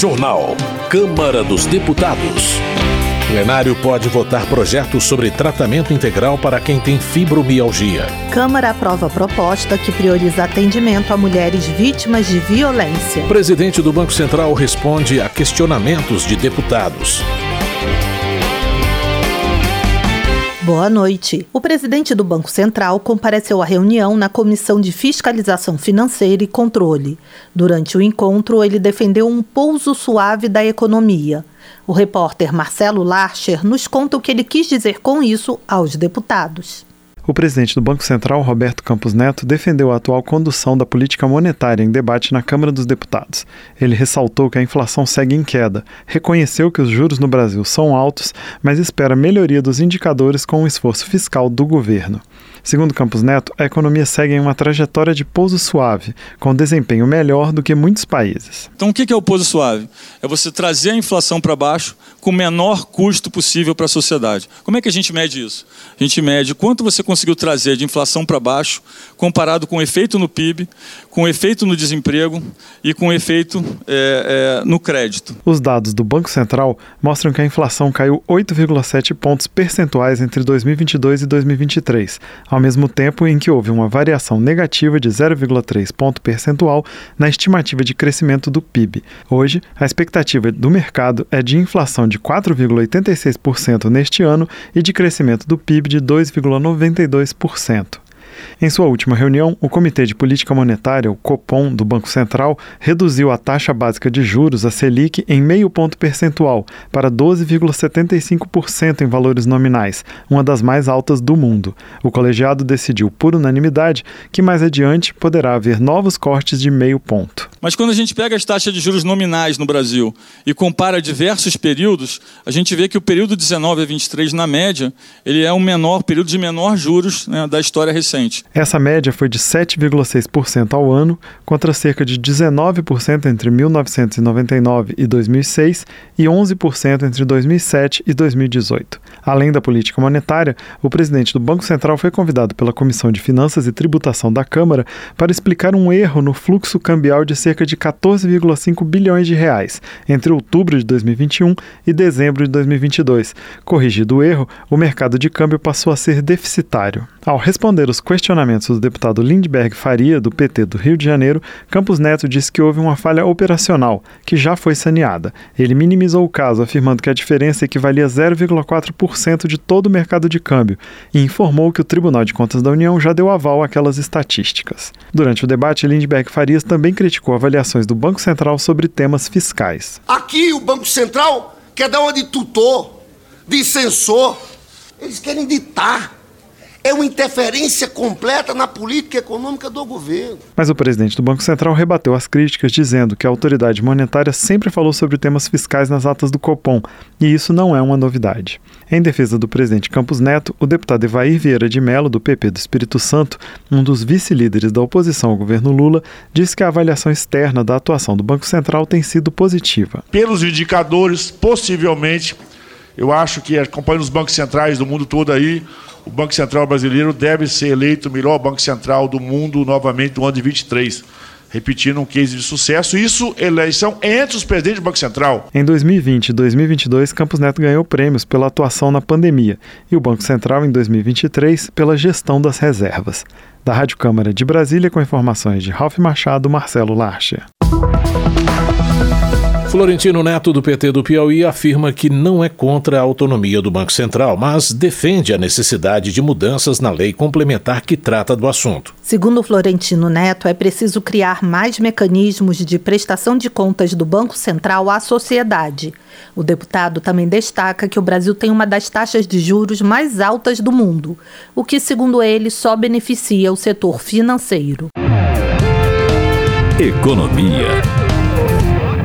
Jornal. Câmara dos Deputados. Plenário pode votar projetos sobre tratamento integral para quem tem fibromialgia. Câmara aprova proposta que prioriza atendimento a mulheres vítimas de violência. Presidente do Banco Central responde a questionamentos de deputados. Boa noite. O presidente do Banco Central compareceu à reunião na Comissão de Fiscalização Financeira e Controle. Durante o encontro, ele defendeu um pouso suave da economia. O repórter Marcelo Larcher nos conta o que ele quis dizer com isso aos deputados. O presidente do Banco Central, Roberto Campos Neto, defendeu a atual condução da política monetária em debate na Câmara dos Deputados. Ele ressaltou que a inflação segue em queda, reconheceu que os juros no Brasil são altos, mas espera melhoria dos indicadores com o esforço fiscal do governo. Segundo Campos Neto, a economia segue em uma trajetória de pouso suave, com desempenho melhor do que muitos países. Então, o que é o pouso suave? É você trazer a inflação para baixo com o menor custo possível para a sociedade. Como é que a gente mede isso? A gente mede quanto você conseguiu trazer de inflação para baixo, comparado com o efeito no PIB, com o efeito no desemprego e com o efeito é, é, no crédito. Os dados do Banco Central mostram que a inflação caiu 8,7 pontos percentuais entre 2022 e 2023 ao mesmo tempo em que houve uma variação negativa de 0,3 ponto percentual na estimativa de crescimento do PIB. Hoje, a expectativa do mercado é de inflação de 4,86% neste ano e de crescimento do PIB de 2,92%. Em sua última reunião, o Comitê de Política Monetária, o Copom, do Banco Central, reduziu a taxa básica de juros, a Selic, em meio ponto percentual, para 12,75% em valores nominais, uma das mais altas do mundo. O colegiado decidiu, por unanimidade, que mais adiante poderá haver novos cortes de meio ponto. Mas quando a gente pega as taxas de juros nominais no Brasil e compara diversos períodos, a gente vê que o período 19 a 23, na média, ele é o menor período de menor juros né, da história recente. Essa média foi de 7,6% ao ano, contra cerca de 19% entre 1999 e 2006 e 11% entre 2007 e 2018. Além da política monetária, o presidente do Banco Central foi convidado pela Comissão de Finanças e Tributação da Câmara para explicar um erro no fluxo cambial de cerca de 14,5 bilhões de reais entre outubro de 2021 e dezembro de 2022. Corrigido o erro, o mercado de câmbio passou a ser deficitário. Ao responder os questionamentos do deputado Lindbergh Faria, do PT do Rio de Janeiro, Campos Neto disse que houve uma falha operacional, que já foi saneada. Ele minimizou o caso, afirmando que a diferença equivalia a 0,4% de todo o mercado de câmbio e informou que o Tribunal de Contas da União já deu aval àquelas estatísticas. Durante o debate, Lindbergh Farias também criticou avaliações do Banco Central sobre temas fiscais. Aqui o Banco Central quer dar uma de tutor, de censor. Eles querem ditar é uma interferência completa na política econômica do governo. Mas o presidente do Banco Central rebateu as críticas, dizendo que a autoridade monetária sempre falou sobre temas fiscais nas atas do Copom, e isso não é uma novidade. Em defesa do presidente Campos Neto, o deputado Evair Vieira de Mello, do PP do Espírito Santo, um dos vice-líderes da oposição ao governo Lula, disse que a avaliação externa da atuação do Banco Central tem sido positiva. Pelos indicadores, possivelmente, eu acho que acompanhando os bancos centrais do mundo todo aí, o Banco Central brasileiro deve ser eleito o melhor Banco Central do mundo novamente no ano de 23 repetindo um case de sucesso. Isso, eleição entre os presidentes do Banco Central. Em 2020 e 2022, Campos Neto ganhou prêmios pela atuação na pandemia e o Banco Central, em 2023, pela gestão das reservas. Da Rádio Câmara de Brasília, com informações de Ralph Machado, Marcelo Larcher. Florentino Neto, do PT do Piauí, afirma que não é contra a autonomia do Banco Central, mas defende a necessidade de mudanças na lei complementar que trata do assunto. Segundo Florentino Neto, é preciso criar mais mecanismos de prestação de contas do Banco Central à sociedade. O deputado também destaca que o Brasil tem uma das taxas de juros mais altas do mundo, o que, segundo ele, só beneficia o setor financeiro. Economia.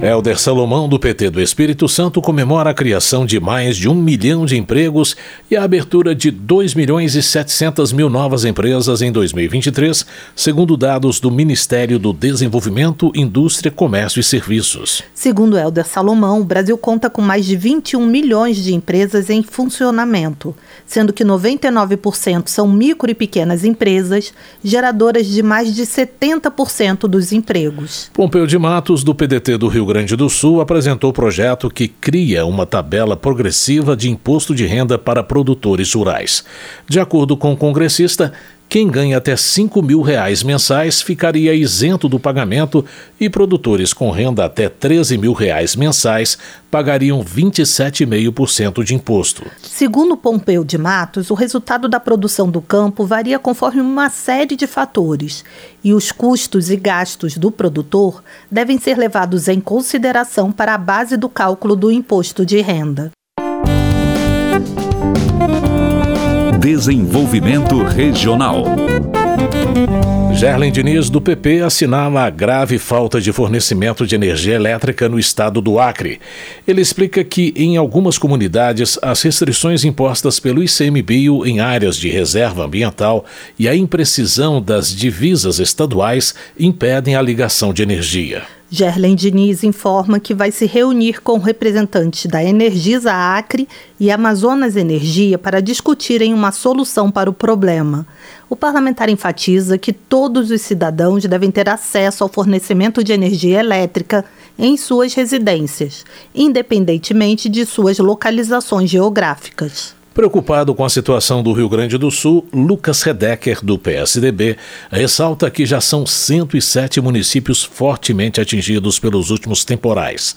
Helder Salomão, do PT do Espírito Santo, comemora a criação de mais de um milhão de empregos e a abertura de 2 milhões e 700 mil novas empresas em 2023, segundo dados do Ministério do Desenvolvimento, Indústria, Comércio e Serviços. Segundo Helder Salomão, o Brasil conta com mais de 21 milhões de empresas em funcionamento, sendo que 99% são micro e pequenas empresas, geradoras de mais de 70% dos empregos. Pompeu de Matos, do PDT do Rio Grande do Sul apresentou projeto que cria uma tabela progressiva de imposto de renda para produtores rurais. De acordo com o congressista, quem ganha até 5 mil reais mensais ficaria isento do pagamento e produtores com renda até 13 mil reais mensais pagariam 27,5% de imposto. Segundo Pompeu de Matos, o resultado da produção do campo varia conforme uma série de fatores e os custos e gastos do produtor devem ser levados em consideração para a base do cálculo do imposto de renda. Desenvolvimento Regional. Gerlen Diniz, do PP, assinala a grave falta de fornecimento de energia elétrica no estado do Acre. Ele explica que, em algumas comunidades, as restrições impostas pelo ICMBio em áreas de reserva ambiental e a imprecisão das divisas estaduais impedem a ligação de energia. Gerlen Diniz informa que vai se reunir com representantes da Energisa Acre e Amazonas Energia para discutirem uma solução para o problema. O parlamentar enfatiza que todos os cidadãos devem ter acesso ao fornecimento de energia elétrica em suas residências, independentemente de suas localizações geográficas. Preocupado com a situação do Rio Grande do Sul, Lucas Redecker, do PSDB, ressalta que já são 107 municípios fortemente atingidos pelos últimos temporais.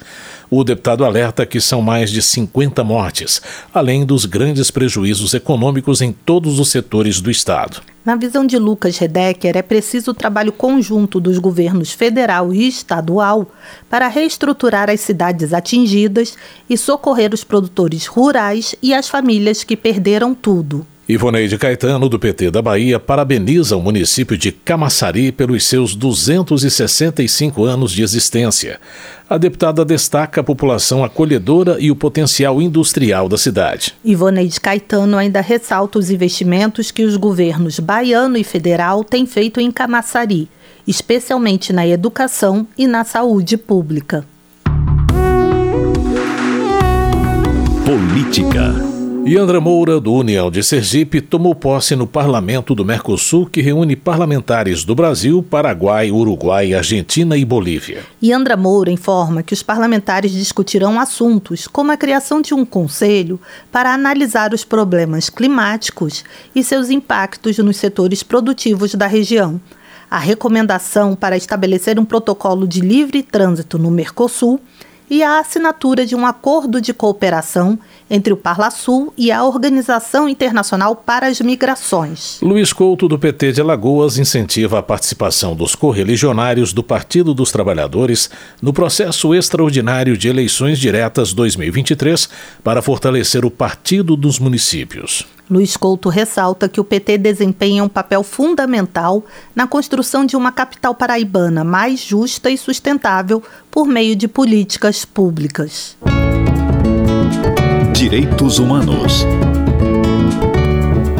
O deputado alerta que são mais de 50 mortes, além dos grandes prejuízos econômicos em todos os setores do Estado. Na visão de Lucas Redecker, é preciso o trabalho conjunto dos governos federal e estadual para reestruturar as cidades atingidas e socorrer os produtores rurais e as famílias que perderam tudo. Ivoneide Caetano, do PT da Bahia, parabeniza o município de Camaçari pelos seus 265 anos de existência. A deputada destaca a população acolhedora e o potencial industrial da cidade. Ivoneide Caetano ainda ressalta os investimentos que os governos baiano e federal têm feito em Camaçari, especialmente na educação e na saúde pública. Política. E Andra Moura, do União de Sergipe, tomou posse no Parlamento do Mercosul, que reúne parlamentares do Brasil, Paraguai, Uruguai, Argentina e Bolívia. E Andra Moura informa que os parlamentares discutirão assuntos como a criação de um conselho para analisar os problemas climáticos e seus impactos nos setores produtivos da região a recomendação para estabelecer um protocolo de livre trânsito no Mercosul e a assinatura de um acordo de cooperação entre o Parlasul e a Organização Internacional para as Migrações. Luiz Couto, do PT de Alagoas, incentiva a participação dos correligionários do Partido dos Trabalhadores no processo extraordinário de eleições diretas 2023 para fortalecer o Partido dos Municípios. Luiz Couto ressalta que o PT desempenha um papel fundamental na construção de uma capital paraibana mais justa e sustentável por meio de políticas públicas. Direitos Humanos.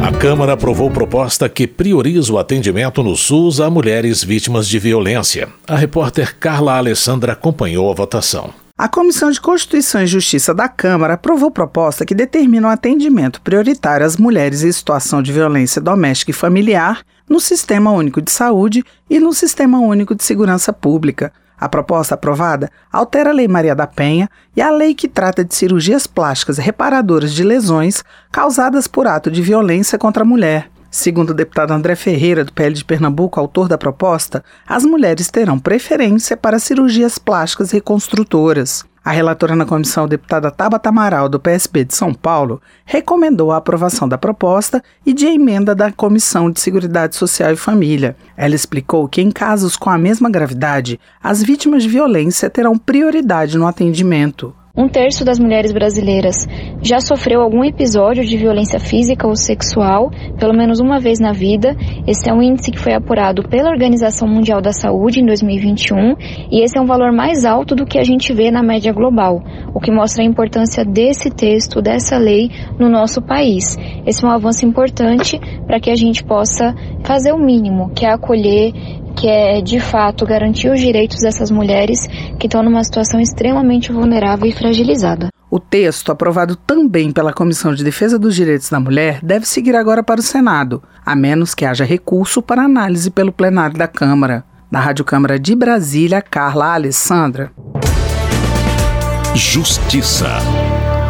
A Câmara aprovou proposta que prioriza o atendimento no SUS a mulheres vítimas de violência. A repórter Carla Alessandra acompanhou a votação. A Comissão de Constituição e Justiça da Câmara aprovou proposta que determina o um atendimento prioritário às mulheres em situação de violência doméstica e familiar no Sistema Único de Saúde e no Sistema Único de Segurança Pública. A proposta aprovada altera a Lei Maria da Penha e a lei que trata de cirurgias plásticas reparadoras de lesões causadas por ato de violência contra a mulher. Segundo o deputado André Ferreira, do PL de Pernambuco, autor da proposta, as mulheres terão preferência para cirurgias plásticas reconstrutoras. A relatora na comissão, deputada Tabata Amaral, do PSB de São Paulo, recomendou a aprovação da proposta e de emenda da Comissão de Seguridade Social e Família. Ela explicou que, em casos com a mesma gravidade, as vítimas de violência terão prioridade no atendimento. Um terço das mulheres brasileiras já sofreu algum episódio de violência física ou sexual, pelo menos uma vez na vida. Esse é um índice que foi apurado pela Organização Mundial da Saúde em 2021 e esse é um valor mais alto do que a gente vê na média global, o que mostra a importância desse texto, dessa lei no nosso país. Esse é um avanço importante para que a gente possa fazer o mínimo, que é acolher que é de fato garantir os direitos dessas mulheres que estão numa situação extremamente vulnerável e fragilizada. O texto, aprovado também pela Comissão de Defesa dos Direitos da Mulher, deve seguir agora para o Senado, a menos que haja recurso para análise pelo plenário da Câmara. Da Rádio Câmara de Brasília, Carla Alessandra. Justiça.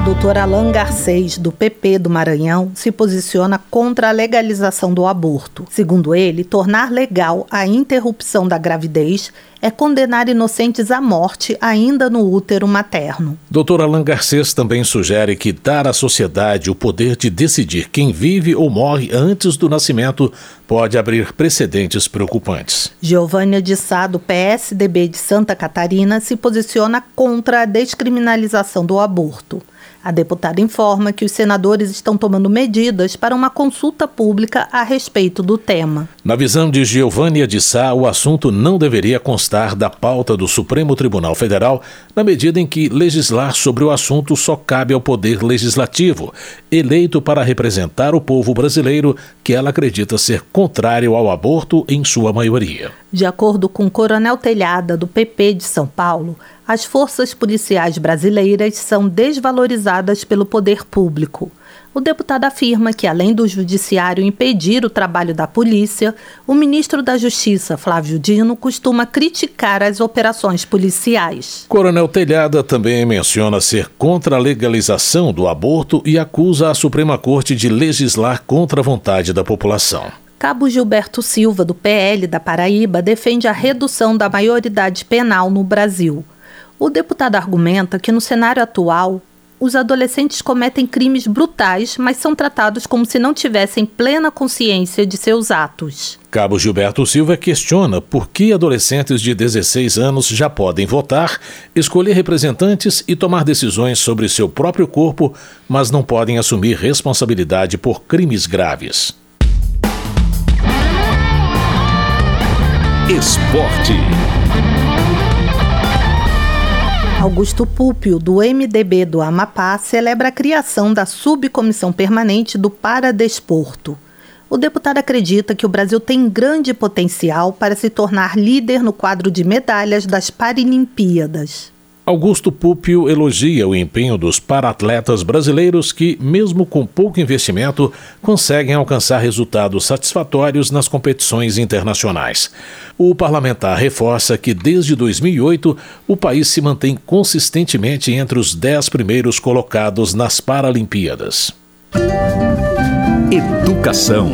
Doutor Alain Garcês, do PP do Maranhão, se posiciona contra a legalização do aborto. Segundo ele, tornar legal a interrupção da gravidez é condenar inocentes à morte ainda no útero materno. Doutor Alain Garcês também sugere que dar à sociedade o poder de decidir quem vive ou morre antes do nascimento pode abrir precedentes preocupantes. Giovânia de Sá, do PSDB de Santa Catarina, se posiciona contra a descriminalização do aborto. A deputada informa que os senadores estão tomando medidas para uma consulta pública a respeito do tema. Na visão de Giovânia de Sá, o assunto não deveria constar da pauta do Supremo Tribunal Federal, na medida em que legislar sobre o assunto só cabe ao Poder Legislativo, eleito para representar o povo brasileiro, que ela acredita ser contrário ao aborto em sua maioria. De acordo com Coronel Telhada, do PP de São Paulo, as forças policiais brasileiras são desvalorizadas pelo poder público. O deputado afirma que, além do judiciário impedir o trabalho da polícia, o ministro da Justiça, Flávio Dino, costuma criticar as operações policiais. Coronel Telhada também menciona ser contra a legalização do aborto e acusa a Suprema Corte de legislar contra a vontade da população. Cabo Gilberto Silva, do PL da Paraíba, defende a redução da maioridade penal no Brasil. O deputado argumenta que no cenário atual, os adolescentes cometem crimes brutais, mas são tratados como se não tivessem plena consciência de seus atos. Cabo Gilberto Silva questiona por que adolescentes de 16 anos já podem votar, escolher representantes e tomar decisões sobre seu próprio corpo, mas não podem assumir responsabilidade por crimes graves. Esporte. Augusto Púpio, do MDB do Amapá, celebra a criação da subcomissão permanente do Paradesporto. O deputado acredita que o Brasil tem grande potencial para se tornar líder no quadro de medalhas das Paralimpíadas. Augusto Púpio elogia o empenho dos paratletas brasileiros que, mesmo com pouco investimento, conseguem alcançar resultados satisfatórios nas competições internacionais. O parlamentar reforça que, desde 2008, o país se mantém consistentemente entre os dez primeiros colocados nas Paralimpíadas. Educação.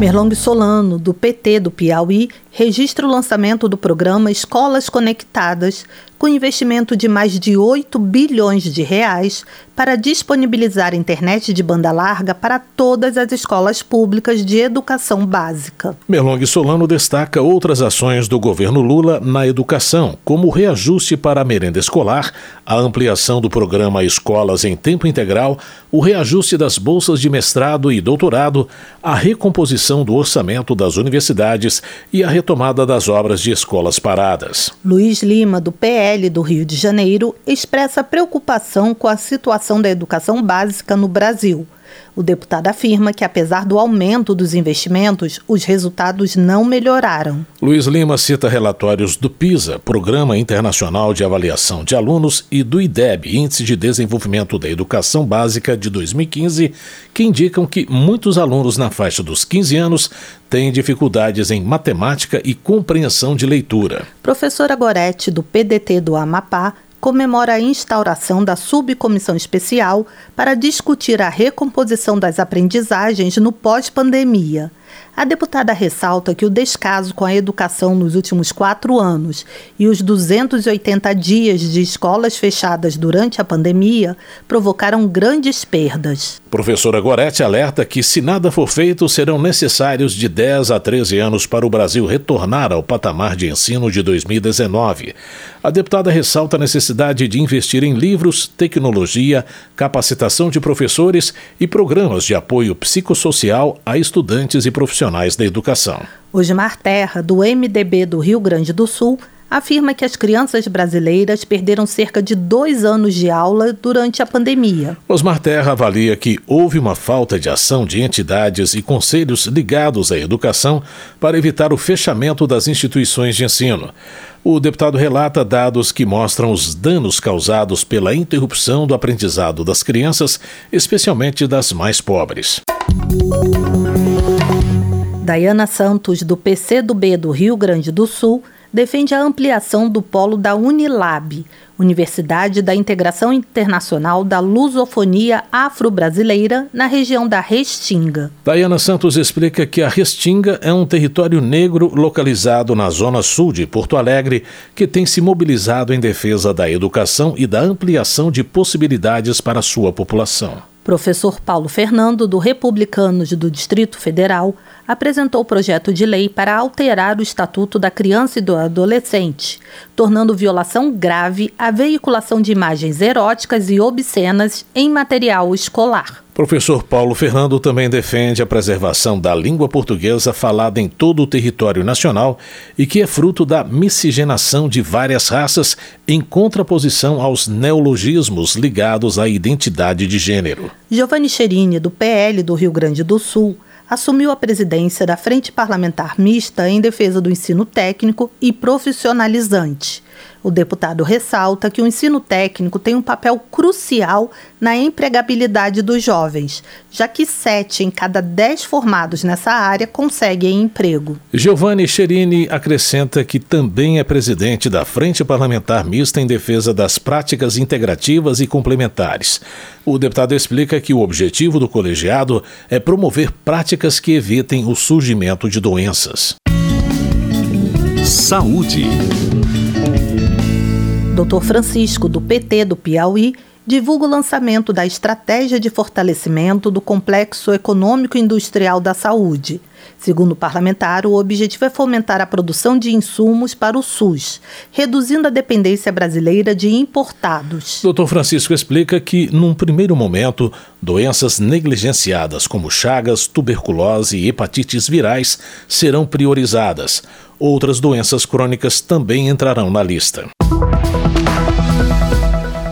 Merlong Solano, do PT do Piauí, registra o lançamento do programa Escolas Conectadas, com investimento de mais de 8 bilhões de reais para disponibilizar internet de banda larga para todas as escolas públicas de educação básica. Merlong Solano destaca outras ações do governo Lula na educação, como o reajuste para a merenda escolar, a ampliação do programa Escolas em Tempo Integral, o reajuste das bolsas de mestrado e doutorado, a recomposição do orçamento das universidades e a retomada das obras de escolas paradas. Luiz Lima, do PL do Rio de Janeiro, expressa preocupação com a situação da educação básica no Brasil. O deputado afirma que, apesar do aumento dos investimentos, os resultados não melhoraram. Luiz Lima cita relatórios do PISA, Programa Internacional de Avaliação de Alunos, e do IDEB, Índice de Desenvolvimento da Educação Básica de 2015, que indicam que muitos alunos na faixa dos 15 anos têm dificuldades em matemática e compreensão de leitura. Professora Gorete, do PDT do Amapá, comemora a instauração da subcomissão especial para discutir a recomposição das aprendizagens no pós-pandemia. A deputada ressalta que o descaso com a educação nos últimos quatro anos e os 280 dias de escolas fechadas durante a pandemia provocaram grandes perdas. Professora Goretti alerta que, se nada for feito, serão necessários de 10 a 13 anos para o Brasil retornar ao patamar de ensino de 2019. A deputada ressalta a necessidade de investir em livros, tecnologia, capacitação de professores e programas de apoio psicossocial a estudantes e profissionais da educação. Osmar Terra, do MDB do Rio Grande do Sul, afirma que as crianças brasileiras perderam cerca de dois anos de aula durante a pandemia. Osmar Terra avalia que houve uma falta de ação de entidades e conselhos ligados à educação para evitar o fechamento das instituições de ensino. O deputado relata dados que mostram os danos causados pela interrupção do aprendizado das crianças, especialmente das mais pobres. Dayana Santos, do PCdoB do Rio Grande do Sul, defende a ampliação do polo da Unilab, Universidade da Integração Internacional da Lusofonia Afro-Brasileira, na região da Restinga. Dayana Santos explica que a Restinga é um território negro localizado na zona sul de Porto Alegre, que tem se mobilizado em defesa da educação e da ampliação de possibilidades para sua população. Professor Paulo Fernando, do Republicanos do Distrito Federal, apresentou projeto de lei para alterar o Estatuto da Criança e do Adolescente, tornando violação grave a veiculação de imagens eróticas e obscenas em material escolar. Professor Paulo Fernando também defende a preservação da língua portuguesa falada em todo o território nacional e que é fruto da miscigenação de várias raças em contraposição aos neologismos ligados à identidade de gênero. Giovanni Cherini, do PL do Rio Grande do Sul, assumiu a presidência da Frente Parlamentar Mista em defesa do ensino técnico e profissionalizante. O deputado ressalta que o ensino técnico tem um papel crucial na empregabilidade dos jovens, já que sete em cada dez formados nessa área conseguem emprego. Giovanni Cherini acrescenta que também é presidente da Frente Parlamentar Mista em defesa das práticas integrativas e complementares. O deputado explica que o objetivo do colegiado é promover práticas que evitem o surgimento de doenças. Saúde. Dr. Francisco, do PT do Piauí, divulga o lançamento da Estratégia de Fortalecimento do Complexo Econômico Industrial da Saúde. Segundo o parlamentar, o objetivo é fomentar a produção de insumos para o SUS, reduzindo a dependência brasileira de importados. Dr. Francisco explica que, num primeiro momento, doenças negligenciadas como chagas, tuberculose e hepatites virais serão priorizadas. Outras doenças crônicas também entrarão na lista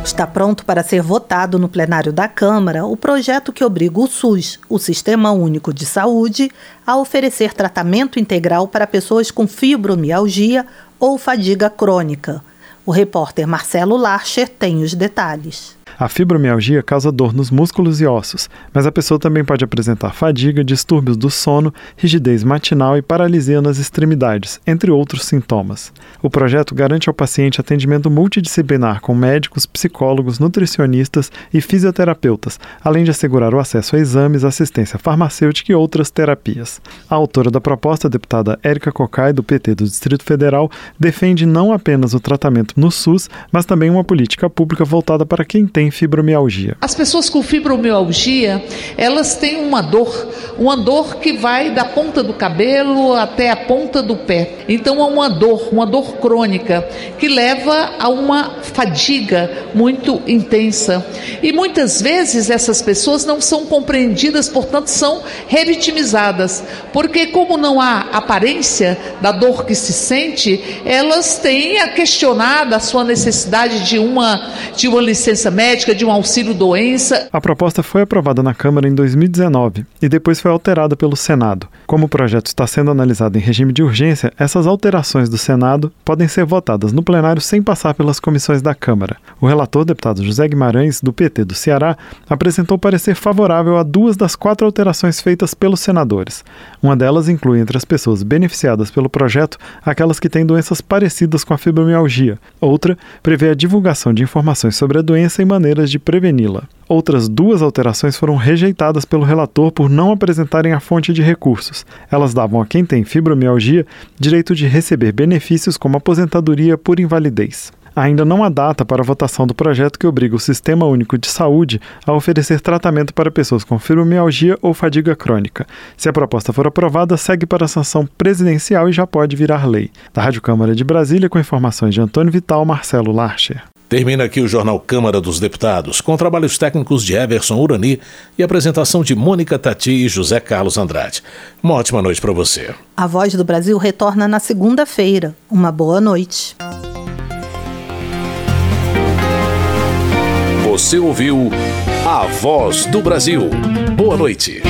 está pronto para ser votado no plenário da Câmara o projeto que obriga o SUS, o Sistema Único de Saúde, a oferecer tratamento integral para pessoas com fibromialgia ou fadiga crônica. O repórter Marcelo Larcher tem os detalhes. A fibromialgia causa dor nos músculos e ossos, mas a pessoa também pode apresentar fadiga, distúrbios do sono, rigidez matinal e paralisia nas extremidades, entre outros sintomas. O projeto garante ao paciente atendimento multidisciplinar com médicos, psicólogos, nutricionistas e fisioterapeutas, além de assegurar o acesso a exames, assistência farmacêutica e outras terapias. A autora da proposta, a deputada Érica Cocai, do PT do Distrito Federal, defende não apenas o tratamento no SUS, mas também uma política pública voltada para quem tem fibromialgia. As pessoas com fibromialgia, elas têm uma dor, uma dor que vai da ponta do cabelo até a ponta do pé. Então é uma dor, uma dor crônica que leva a uma fadiga muito intensa. E muitas vezes essas pessoas não são compreendidas, portanto são revitimizadas, porque como não há aparência da dor que se sente, elas têm a questionar a sua necessidade de uma de uma licença médica médica, de um auxílio doença. A proposta foi aprovada na Câmara em 2019 e depois foi alterada pelo Senado. Como o projeto está sendo analisado em regime de urgência, essas alterações do Senado podem ser votadas no plenário sem passar pelas comissões da Câmara. O relator, deputado José Guimarães, do PT do Ceará, apresentou parecer favorável a duas das quatro alterações feitas pelos senadores. Uma delas inclui entre as pessoas beneficiadas pelo projeto aquelas que têm doenças parecidas com a fibromialgia. Outra prevê a divulgação de informações sobre a doença e maneiras de preveni-la. Outras duas alterações foram rejeitadas pelo relator por não apresentarem a fonte de recursos. Elas davam a quem tem fibromialgia direito de receber benefícios como aposentadoria por invalidez. Ainda não há data para a votação do projeto que obriga o Sistema Único de Saúde a oferecer tratamento para pessoas com fibromialgia ou fadiga crônica. Se a proposta for aprovada, segue para a sanção presidencial e já pode virar lei. Da Rádio Câmara de Brasília, com informações de Antônio Vital, Marcelo Larcher. Termina aqui o Jornal Câmara dos Deputados, com trabalhos técnicos de Everson Urani e apresentação de Mônica Tati e José Carlos Andrade. Uma ótima noite para você. A Voz do Brasil retorna na segunda-feira. Uma boa noite. Você ouviu A Voz do Brasil. Boa noite.